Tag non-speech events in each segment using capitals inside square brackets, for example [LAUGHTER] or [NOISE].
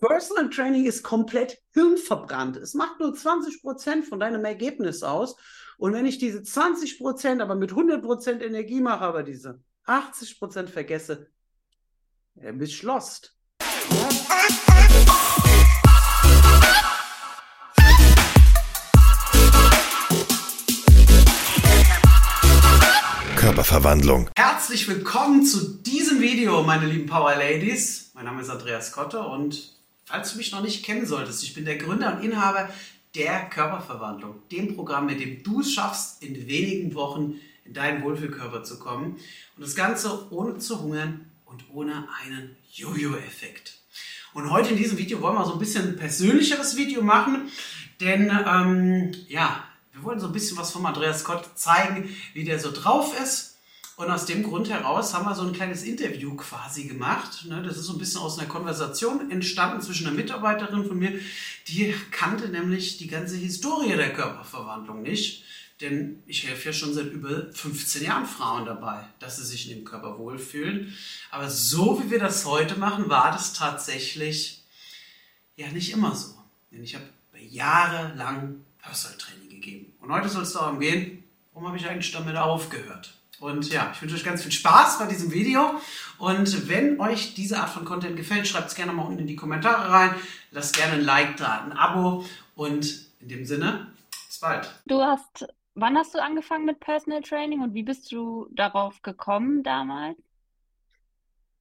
Personal Training ist komplett hirnverbrannt. Es macht nur 20 Prozent von deinem Ergebnis aus. Und wenn ich diese 20 Prozent aber mit 100 Prozent Energie mache, aber diese 80 Prozent vergesse, dann bist du lost. Körperverwandlung. Herzlich willkommen zu diesem Video, meine lieben Power Ladies. Mein Name ist Andreas Kotte und falls du mich noch nicht kennen solltest, ich bin der Gründer und Inhaber der Körperverwandlung, dem Programm, mit dem du es schaffst, in wenigen Wochen in deinen Wohlfühlkörper zu kommen. Und das Ganze ohne zu hungern und ohne einen Jojo-Effekt. Und heute in diesem Video wollen wir so ein bisschen ein persönlicheres Video machen, denn ähm, ja, wir wollen so ein bisschen was vom Andreas Scott zeigen, wie der so drauf ist. Und aus dem Grund heraus haben wir so ein kleines Interview quasi gemacht. Ne? Das ist so ein bisschen aus einer Konversation entstanden zwischen einer Mitarbeiterin von mir, die kannte nämlich die ganze Historie der Körperverwandlung nicht. Denn ich helfe ja schon seit über 15 Jahren Frauen dabei, dass sie sich in dem Körper wohlfühlen. Aber so wie wir das heute machen, war das tatsächlich ja nicht immer so. Denn ich habe jahrelang Personal Training gegeben. Und heute soll es darum gehen, warum habe ich eigentlich damit aufgehört? Und ja, ich wünsche euch ganz viel Spaß bei diesem Video. Und wenn euch diese Art von Content gefällt, schreibt es gerne mal unten in die Kommentare rein. Lasst gerne ein Like da, ein Abo. Und in dem Sinne, bis bald. Du hast, wann hast du angefangen mit Personal Training und wie bist du darauf gekommen damals?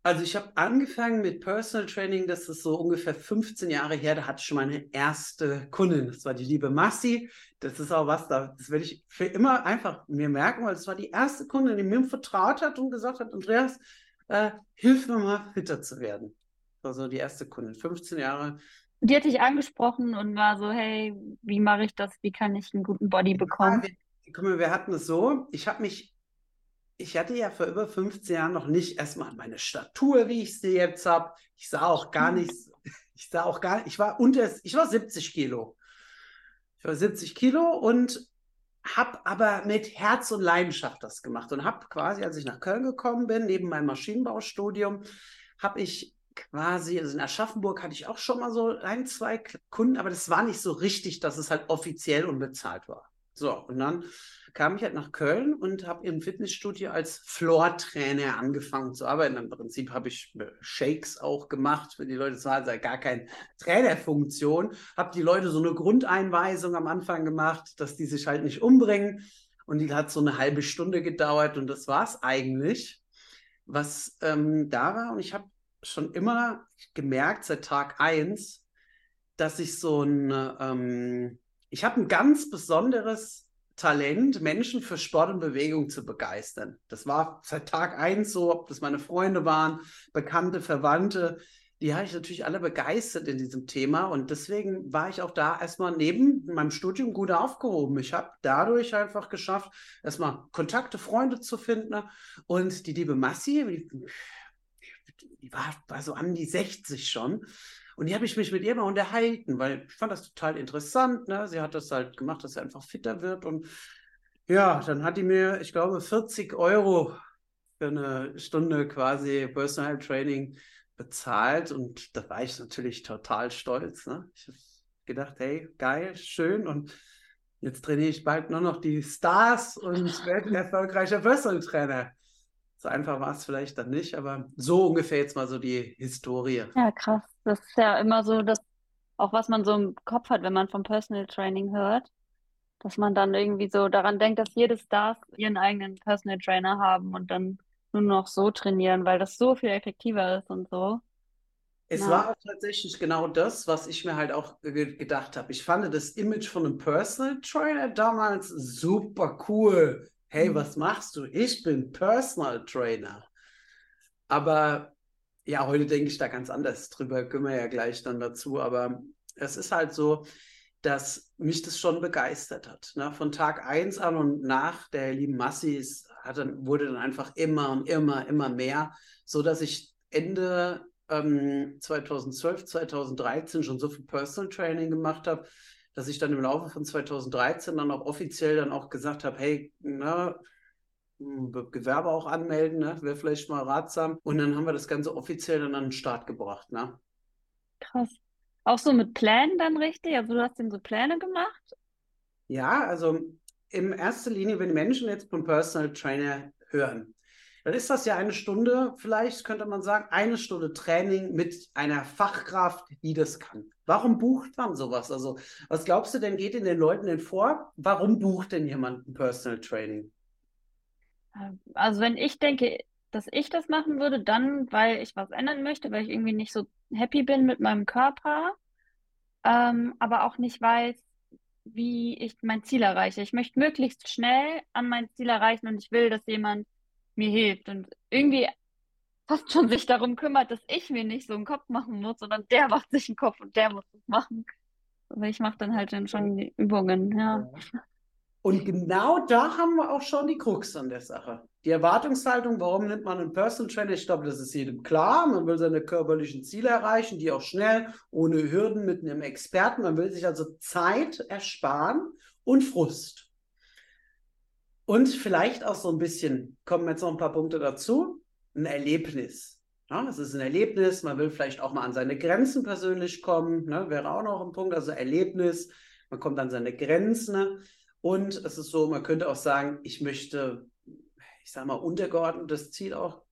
Also ich habe angefangen mit Personal Training, das ist so ungefähr 15 Jahre her, da hatte ich schon meine erste Kundin, das war die liebe Massi. Das ist auch was, das werde ich für immer einfach mir merken, weil es war die erste Kundin, die mir vertraut hat und gesagt hat, Andreas, äh, hilf mir mal fitter zu werden. Das war so die erste Kundin, 15 Jahre. Die hat dich angesprochen und war so, hey, wie mache ich das, wie kann ich einen guten Body bekommen? Ja, wir, wir hatten es so, ich habe mich ich hatte ja vor über 15 Jahren noch nicht erstmal meine Statur, wie ich sie jetzt habe. Ich sah auch gar nicht, ich sah auch gar ich war unter, ich war 70 Kilo. Ich war 70 Kilo und habe aber mit Herz und Leidenschaft das gemacht und habe quasi, als ich nach Köln gekommen bin, neben meinem Maschinenbaustudium, habe ich quasi, also in Aschaffenburg hatte ich auch schon mal so ein, zwei Kunden, aber das war nicht so richtig, dass es halt offiziell unbezahlt war. So, und dann kam ich halt nach Köln und habe im Fitnessstudio als Floor-Trainer angefangen zu arbeiten. Im Prinzip habe ich äh, Shakes auch gemacht für die Leute. Es war also gar keine Trainerfunktion. Habe die Leute so eine Grundeinweisung am Anfang gemacht, dass die sich halt nicht umbringen. Und die hat so eine halbe Stunde gedauert und das war es eigentlich, was ähm, da war. Und ich habe schon immer gemerkt, seit Tag 1, dass ich so ein, ähm, ich habe ein ganz besonderes Talent, Menschen für Sport und Bewegung zu begeistern. Das war seit Tag eins so, ob das meine Freunde waren, Bekannte, Verwandte, die habe ich natürlich alle begeistert in diesem Thema und deswegen war ich auch da erstmal neben meinem Studium gut aufgehoben. Ich habe dadurch einfach geschafft, erstmal Kontakte, Freunde zu finden und die liebe Massi, die, die war, war so an die 60 schon und die habe ich mich mit ihr mal unterhalten, weil ich fand das total interessant. Ne? Sie hat das halt gemacht, dass sie einfach fitter wird. Und ja, dann hat die mir, ich glaube, 40 Euro für eine Stunde quasi Personal Training bezahlt. Und da war ich natürlich total stolz. Ne? Ich habe gedacht, hey, geil, schön. Und jetzt trainiere ich bald nur noch die Stars und [LAUGHS] werde ein erfolgreicher Personal Trainer. So einfach war es vielleicht dann nicht, aber so ungefähr jetzt mal so die Historie. Ja, krass. Das ist ja immer so, dass auch was man so im Kopf hat, wenn man vom Personal Training hört, dass man dann irgendwie so daran denkt, dass jede Stars ihren eigenen Personal Trainer haben und dann nur noch so trainieren, weil das so viel effektiver ist und so. Es ja. war auch tatsächlich genau das, was ich mir halt auch gedacht habe. Ich fand das Image von einem Personal Trainer damals super cool hey, mhm. was machst du? Ich bin Personal Trainer. Aber ja, heute denke ich da ganz anders drüber, können wir ja gleich dann dazu. Aber es ist halt so, dass mich das schon begeistert hat. Ne? Von Tag 1 an und nach der lieben Massis hat wurde dann einfach immer und immer, immer mehr, so dass ich Ende ähm, 2012, 2013 schon so viel Personal Training gemacht habe, dass ich dann im Laufe von 2013 dann auch offiziell dann auch gesagt habe, hey, hm, Gewerbe auch anmelden, ne? wäre vielleicht mal ratsam. Und dann haben wir das Ganze offiziell dann an den Start gebracht. Ne? Krass. Auch so mit Plänen dann richtig? Also du hast ihm so Pläne gemacht? Ja, also in erster Linie, wenn Menschen jetzt vom Personal Trainer hören, dann ist das ja eine Stunde, vielleicht könnte man sagen, eine Stunde Training mit einer Fachkraft, die das kann. Warum bucht man sowas? Also, was glaubst du denn, geht in den Leuten denn vor? Warum bucht denn jemand ein Personal Training? Also, wenn ich denke, dass ich das machen würde, dann, weil ich was ändern möchte, weil ich irgendwie nicht so happy bin mit meinem Körper, ähm, aber auch nicht weiß, wie ich mein Ziel erreiche. Ich möchte möglichst schnell an mein Ziel erreichen und ich will, dass jemand mir hilft und irgendwie fast schon sich darum kümmert, dass ich mir nicht so einen Kopf machen muss, sondern der [LAUGHS] macht sich einen Kopf und der muss es machen. Aber ich mache dann halt dann schon die Übungen, ja. Und genau da haben wir auch schon die Krux an der Sache. Die Erwartungshaltung, warum nimmt man einen Personal Trainer? Ich glaube, das ist jedem klar. Man will seine körperlichen Ziele erreichen, die auch schnell, ohne Hürden, mit einem Experten. Man will sich also Zeit ersparen und Frust. Und vielleicht auch so ein bisschen, kommen jetzt noch ein paar Punkte dazu, ein Erlebnis. Ja, es ist ein Erlebnis, man will vielleicht auch mal an seine Grenzen persönlich kommen, ne, wäre auch noch ein Punkt, also Erlebnis, man kommt an seine Grenzen. Und es ist so, man könnte auch sagen, ich möchte, ich sage mal, untergeordnetes Ziel auch.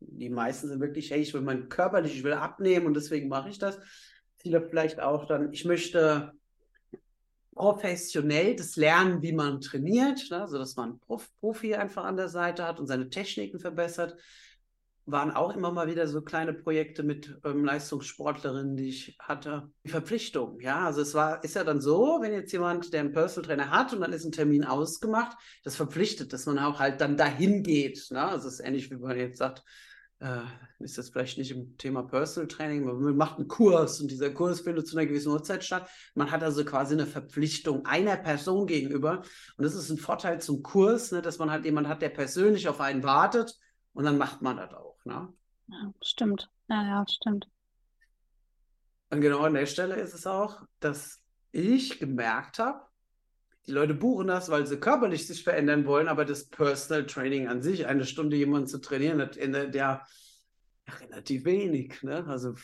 Die meisten sind wirklich, hey, ich will mein körperlich, ich will abnehmen und deswegen mache ich das. Viele vielleicht auch dann, ich möchte professionell das Lernen, wie man trainiert, ne? sodass man Prof Profi einfach an der Seite hat und seine Techniken verbessert. Waren auch immer mal wieder so kleine Projekte mit ähm, Leistungssportlerinnen, die ich hatte. Die Verpflichtung, ja, also es war, ist ja dann so, wenn jetzt jemand, der einen Personal Trainer hat und dann ist ein Termin ausgemacht, das verpflichtet, dass man auch halt dann dahin geht. Ne? Also es ist ähnlich, wie man jetzt sagt, äh, ist das vielleicht nicht im Thema Personal Training, man macht einen Kurs und dieser Kurs findet zu einer gewissen Uhrzeit statt. Man hat also quasi eine Verpflichtung einer Person gegenüber. Und das ist ein Vorteil zum Kurs, ne, dass man halt jemanden hat, der persönlich auf einen wartet und dann macht man das auch. Ne? Ja, stimmt. Ja, ja, stimmt. Und genau an der Stelle ist es auch, dass ich gemerkt habe, die Leute buchen das, weil sie körperlich sich verändern wollen, aber das Personal Training an sich, eine Stunde jemanden zu trainieren, das ändert ja relativ wenig. Ne? Also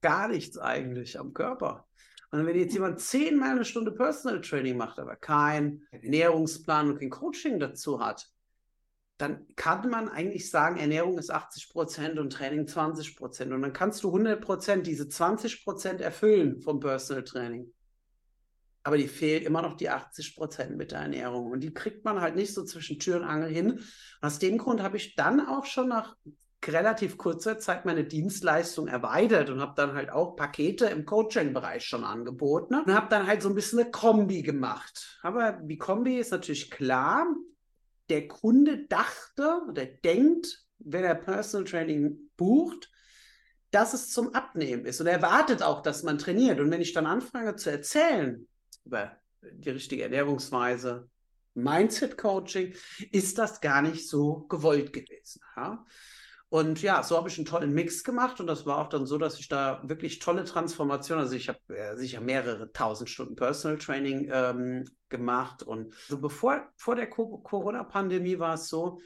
gar nichts eigentlich am Körper. Und wenn jetzt jemand zehnmal eine Stunde Personal Training macht, aber kein Ernährungsplan und kein Coaching dazu hat, dann kann man eigentlich sagen, Ernährung ist 80 Prozent und Training 20 Prozent. Und dann kannst du 100 Prozent diese 20 Prozent erfüllen vom Personal Training aber die fehlt immer noch die 80 Prozent mit der Ernährung. Und die kriegt man halt nicht so zwischen Tür und Angel hin. Und aus dem Grund habe ich dann auch schon nach relativ kurzer Zeit meine Dienstleistung erweitert und habe dann halt auch Pakete im Coaching-Bereich schon angeboten und habe dann halt so ein bisschen eine Kombi gemacht. Aber die Kombi ist natürlich klar, der Kunde dachte oder denkt, wenn er Personal Training bucht, dass es zum Abnehmen ist und er erwartet auch, dass man trainiert. Und wenn ich dann anfange zu erzählen, über die richtige Ernährungsweise, Mindset-Coaching, ist das gar nicht so gewollt gewesen. Ja? Und ja, so habe ich einen tollen Mix gemacht und das war auch dann so, dass ich da wirklich tolle Transformationen, also ich habe äh, sicher mehrere tausend Stunden Personal Training ähm, gemacht und so bevor vor der Corona-Pandemie war es so,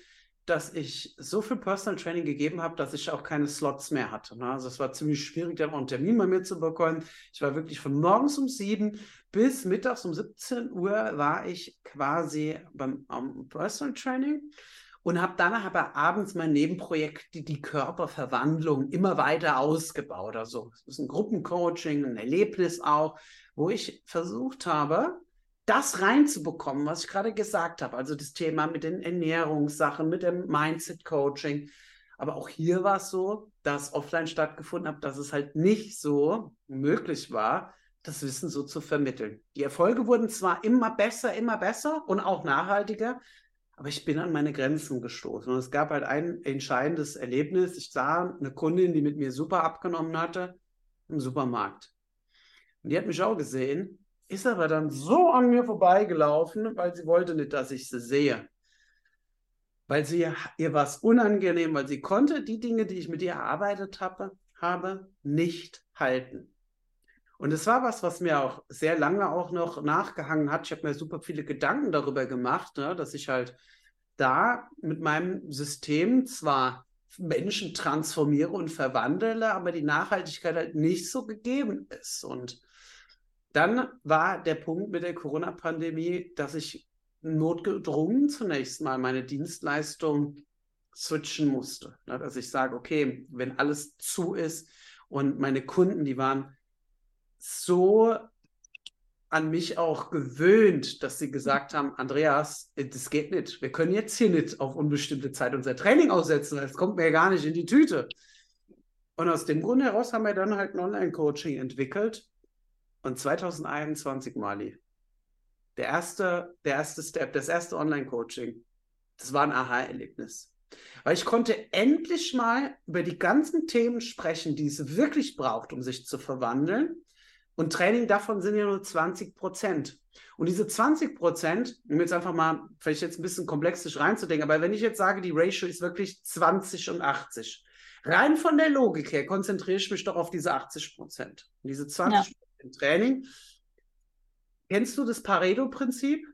dass ich so viel Personal Training gegeben habe, dass ich auch keine Slots mehr hatte. Ne? Also es war ziemlich schwierig, da einen Termin bei mir zu bekommen. Ich war wirklich von morgens um sieben bis mittags um 17 Uhr war ich quasi beim um, Personal Training und habe danach aber abends mein Nebenprojekt, die, die Körperverwandlung, immer weiter ausgebaut. Also es ist ein Gruppencoaching, ein Erlebnis auch, wo ich versucht habe, das reinzubekommen, was ich gerade gesagt habe. Also das Thema mit den Ernährungssachen, mit dem Mindset-Coaching. Aber auch hier war es so, dass offline stattgefunden hat, dass es halt nicht so möglich war, das Wissen so zu vermitteln. Die Erfolge wurden zwar immer besser, immer besser und auch nachhaltiger, aber ich bin an meine Grenzen gestoßen. Und es gab halt ein entscheidendes Erlebnis. Ich sah eine Kundin, die mit mir super abgenommen hatte, im Supermarkt. Und die hat mich auch gesehen ist aber dann so an mir vorbeigelaufen, weil sie wollte nicht, dass ich sie sehe. Weil sie ihr war es unangenehm, weil sie konnte die Dinge, die ich mit ihr erarbeitet habe, habe nicht halten. Und es war was, was mir auch sehr lange auch noch nachgehangen hat. Ich habe mir super viele Gedanken darüber gemacht, ne, dass ich halt da mit meinem System zwar Menschen transformiere und verwandle, aber die Nachhaltigkeit halt nicht so gegeben ist. Und dann war der Punkt mit der Corona-Pandemie, dass ich notgedrungen zunächst mal meine Dienstleistung switchen musste. Ne? Dass ich sage, okay, wenn alles zu ist und meine Kunden, die waren so an mich auch gewöhnt, dass sie gesagt haben, Andreas, das geht nicht. Wir können jetzt hier nicht auf unbestimmte Zeit unser Training aussetzen, das kommt mir gar nicht in die Tüte. Und aus dem Grund heraus haben wir dann halt ein Online-Coaching entwickelt. Und 2021, Mali, der erste, der erste Step, das erste Online-Coaching, das war ein Aha-Erlebnis. Weil ich konnte endlich mal über die ganzen Themen sprechen, die es wirklich braucht, um sich zu verwandeln und Training davon sind ja nur 20 Prozent. Und diese 20 Prozent, um jetzt einfach mal, vielleicht jetzt ein bisschen komplexisch reinzudenken, aber wenn ich jetzt sage, die Ratio ist wirklich 20 und 80, rein von der Logik her konzentriere ich mich doch auf diese 80 Prozent. Diese 20 Prozent ja. Training. Kennst du das Pareto-Prinzip?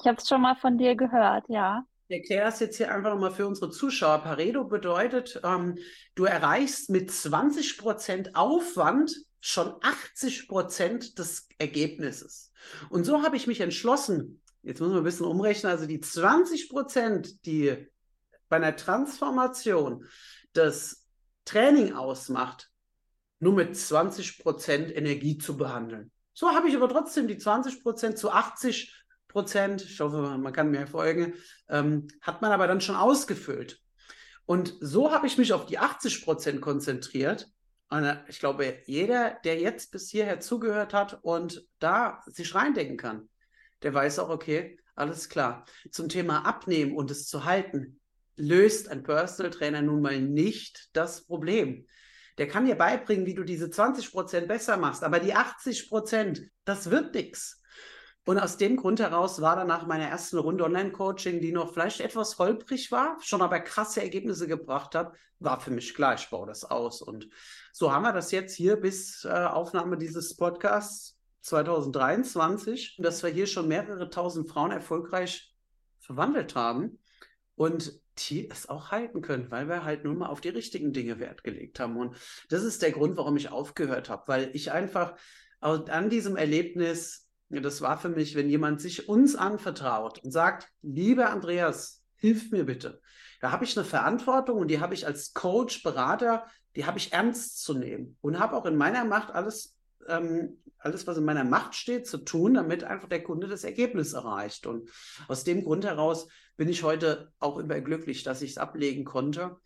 Ich habe es schon mal von dir gehört, ja. Ich erkläre das jetzt hier einfach nochmal für unsere Zuschauer. Pareto bedeutet, ähm, du erreichst mit 20 Prozent Aufwand schon 80 Prozent des Ergebnisses. Und so habe ich mich entschlossen, jetzt muss man ein bisschen umrechnen, also die 20 Prozent, die bei einer Transformation das Training ausmacht, nur mit 20 Prozent Energie zu behandeln. So habe ich aber trotzdem die 20 Prozent zu 80 Prozent, ich hoffe, man kann mir folgen, ähm, hat man aber dann schon ausgefüllt. Und so habe ich mich auf die 80 Prozent konzentriert und äh, ich glaube, jeder, der jetzt bis hierher zugehört hat und da sich reindenken kann, der weiß auch, okay, alles klar. Zum Thema Abnehmen und es zu halten, löst ein Personal Trainer nun mal nicht das Problem. Der kann dir beibringen, wie du diese 20% besser machst, aber die 80%, das wird nichts. Und aus dem Grund heraus war dann nach meiner ersten Runde Online-Coaching, die noch vielleicht etwas holprig war, schon aber krasse Ergebnisse gebracht hat, war für mich klar, ich baue das aus. Und so haben wir das jetzt hier bis äh, Aufnahme dieses Podcasts 2023, dass wir hier schon mehrere tausend Frauen erfolgreich verwandelt haben und die es auch halten können, weil wir halt nun mal auf die richtigen Dinge Wert gelegt haben. Und das ist der Grund, warum ich aufgehört habe, weil ich einfach an diesem Erlebnis das war für mich, wenn jemand sich uns anvertraut und sagt, lieber Andreas, hilf mir bitte. Da habe ich eine Verantwortung und die habe ich als Coach, Berater, die habe ich ernst zu nehmen und habe auch in meiner Macht alles, ähm, alles, was in meiner Macht steht, zu tun, damit einfach der Kunde das Ergebnis erreicht. Und aus dem Grund heraus bin ich heute auch überglücklich, dass ich es ablegen konnte.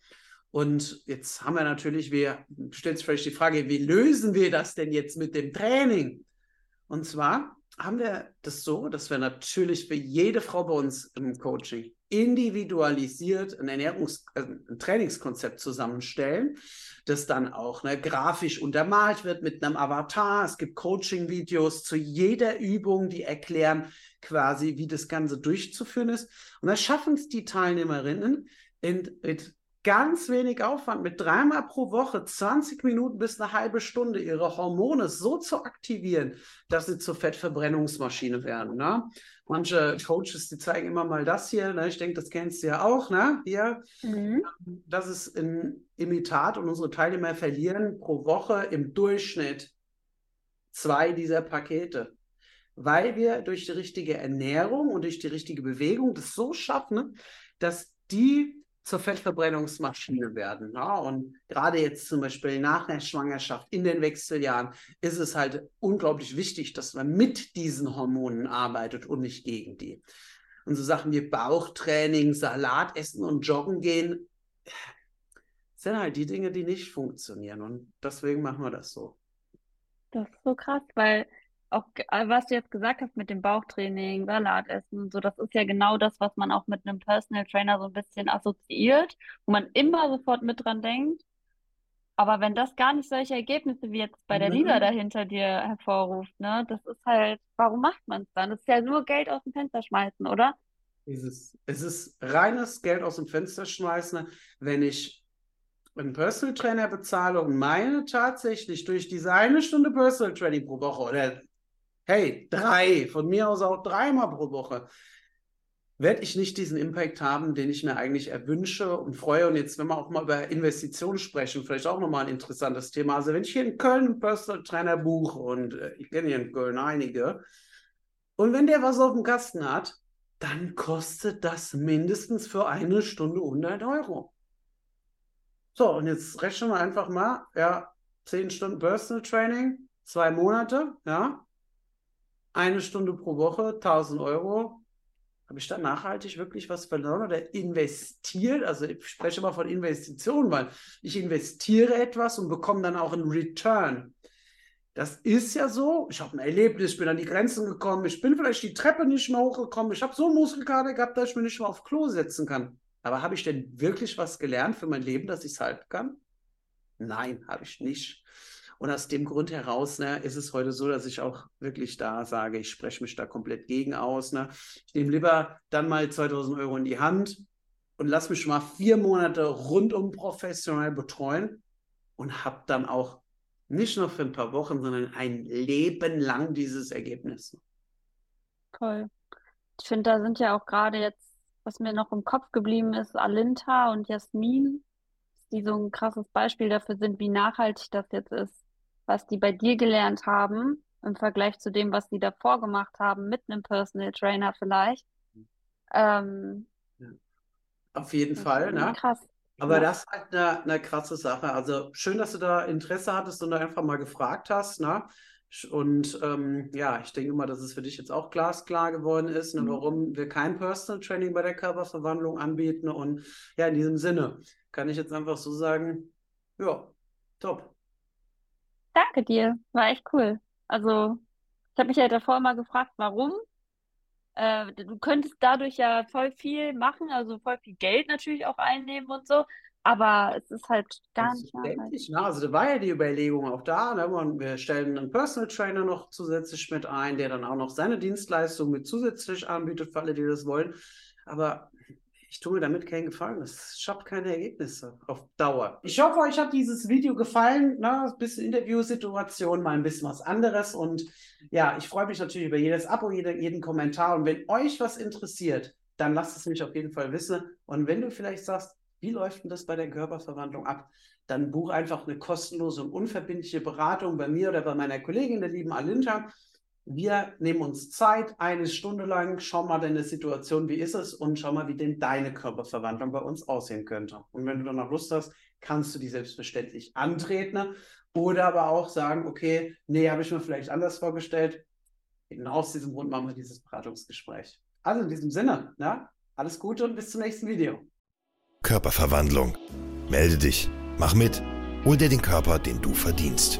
Und jetzt haben wir natürlich, wir stellen sich vielleicht die Frage, wie lösen wir das denn jetzt mit dem Training? Und zwar haben wir das so, dass wir natürlich für jede Frau bei uns im Coaching individualisiert ein Ernährungs-, äh, ein Trainingskonzept zusammenstellen, das dann auch ne, grafisch untermalt wird mit einem Avatar. Es gibt Coaching-Videos zu jeder Übung, die erklären quasi, wie das Ganze durchzuführen ist. Und das schaffen es die Teilnehmerinnen in, mit ganz wenig Aufwand, mit dreimal pro Woche, 20 Minuten bis eine halbe Stunde, ihre Hormone so zu aktivieren, dass sie zur Fettverbrennungsmaschine werden. Ne? Manche Coaches, die zeigen immer mal das hier. Ne? Ich denke, das kennst du ja auch. Ne? Hier, mhm. das ist ein Imitat und unsere Teilnehmer verlieren pro Woche im Durchschnitt zwei dieser Pakete. Weil wir durch die richtige Ernährung und durch die richtige Bewegung das so schaffen, dass die zur Fettverbrennungsmaschine werden. Ja? Und gerade jetzt zum Beispiel nach der Schwangerschaft, in den Wechseljahren, ist es halt unglaublich wichtig, dass man mit diesen Hormonen arbeitet und nicht gegen die. Und so Sachen wie Bauchtraining, Salat essen und joggen gehen, sind halt die Dinge, die nicht funktionieren. Und deswegen machen wir das so. Das ist so krass, weil auch äh, was du jetzt gesagt hast mit dem Bauchtraining, Salatessen und so, das ist ja genau das, was man auch mit einem Personal Trainer so ein bisschen assoziiert, wo man immer sofort mit dran denkt. Aber wenn das gar nicht solche Ergebnisse wie jetzt bei der mhm. Lisa dahinter dir hervorruft, ne, das ist halt, warum macht man es dann? Das ist ja nur Geld aus dem Fenster schmeißen, oder? Es ist, es ist reines Geld aus dem Fenster schmeißen, wenn ich einen Personal Trainer bezahle und meine tatsächlich durch diese eine Stunde Personal Training pro Woche oder hey, drei, von mir aus auch dreimal pro Woche, werde ich nicht diesen Impact haben, den ich mir eigentlich erwünsche und freue. Und jetzt, wenn wir auch mal über Investitionen sprechen, vielleicht auch nochmal ein interessantes Thema. Also wenn ich hier in Köln einen Personal Trainer buche und äh, ich kenne hier in Köln einige, und wenn der was auf dem Kasten hat, dann kostet das mindestens für eine Stunde 100 Euro. So, und jetzt rechnen wir einfach mal, ja, 10 Stunden Personal Training, zwei Monate, ja, eine Stunde pro Woche, 1000 Euro, habe ich da nachhaltig wirklich was verloren oder investiert? Also ich spreche mal von Investitionen, weil ich investiere etwas und bekomme dann auch einen Return. Das ist ja so. Ich habe ein Erlebnis, ich bin an die Grenzen gekommen, ich bin vielleicht die Treppe nicht mehr hochgekommen, ich habe so einen Muskelkater gehabt, dass ich mich nicht mehr auf Klo setzen kann. Aber habe ich denn wirklich was gelernt für mein Leben, dass ich es halten kann? Nein, habe ich nicht. Und aus dem Grund heraus ne, ist es heute so, dass ich auch wirklich da sage, ich spreche mich da komplett gegen aus. Ne. Ich nehme lieber dann mal 2000 Euro in die Hand und lass mich mal vier Monate rundum professionell betreuen und habe dann auch nicht nur für ein paar Wochen, sondern ein Leben lang dieses Ergebnis. Toll. Ich finde, da sind ja auch gerade jetzt, was mir noch im Kopf geblieben ist, Alinta und Jasmin, die so ein krasses Beispiel dafür sind, wie nachhaltig das jetzt ist was die bei dir gelernt haben, im Vergleich zu dem, was sie davor gemacht haben, mit einem Personal Trainer vielleicht. Ähm, ja. Auf jeden Fall, ne? Krass. Aber ja. das ist halt eine, eine krasse Sache. Also schön, dass du da Interesse hattest und da einfach mal gefragt hast, ne? Und ähm, ja, ich denke mal, dass es für dich jetzt auch glasklar geworden ist, ne, mhm. warum wir kein Personal Training bei der Körperverwandlung anbieten. Und ja, in diesem Sinne kann ich jetzt einfach so sagen, ja, top. Danke dir, war echt cool. Also, ich habe mich ja davor mal gefragt, warum. Äh, du könntest dadurch ja voll viel machen, also voll viel Geld natürlich auch einnehmen und so, aber es ist halt gar nicht nachhaltig. Ne? Also da war ja die Überlegung auch da, ne? Und wir stellen einen Personal Trainer noch zusätzlich mit ein, der dann auch noch seine Dienstleistung mit zusätzlich anbietet für alle, die das wollen. Aber ich tue mir damit keinen Gefallen. Das schafft keine Ergebnisse auf Dauer. Ich hoffe, euch hat dieses Video gefallen. Ne? Ein bisschen Interviewsituation, mal ein bisschen was anderes. Und ja, ich freue mich natürlich über jedes Abo, jeden, jeden Kommentar. Und wenn euch was interessiert, dann lasst es mich auf jeden Fall wissen. Und wenn du vielleicht sagst, wie läuft denn das bei der Körperverwandlung ab? Dann buche einfach eine kostenlose und unverbindliche Beratung bei mir oder bei meiner Kollegin, der lieben Alinta. Wir nehmen uns Zeit, eine Stunde lang, schau mal deine Situation, wie ist es und schau mal, wie denn deine Körperverwandlung bei uns aussehen könnte. Und wenn du dann noch Lust hast, kannst du die selbstverständlich antreten oder aber auch sagen, okay, nee, habe ich mir vielleicht anders vorgestellt. Genau aus diesem Grund machen wir dieses Beratungsgespräch. Also in diesem Sinne, na, alles Gute und bis zum nächsten Video. Körperverwandlung. Melde dich, mach mit, hol dir den Körper, den du verdienst.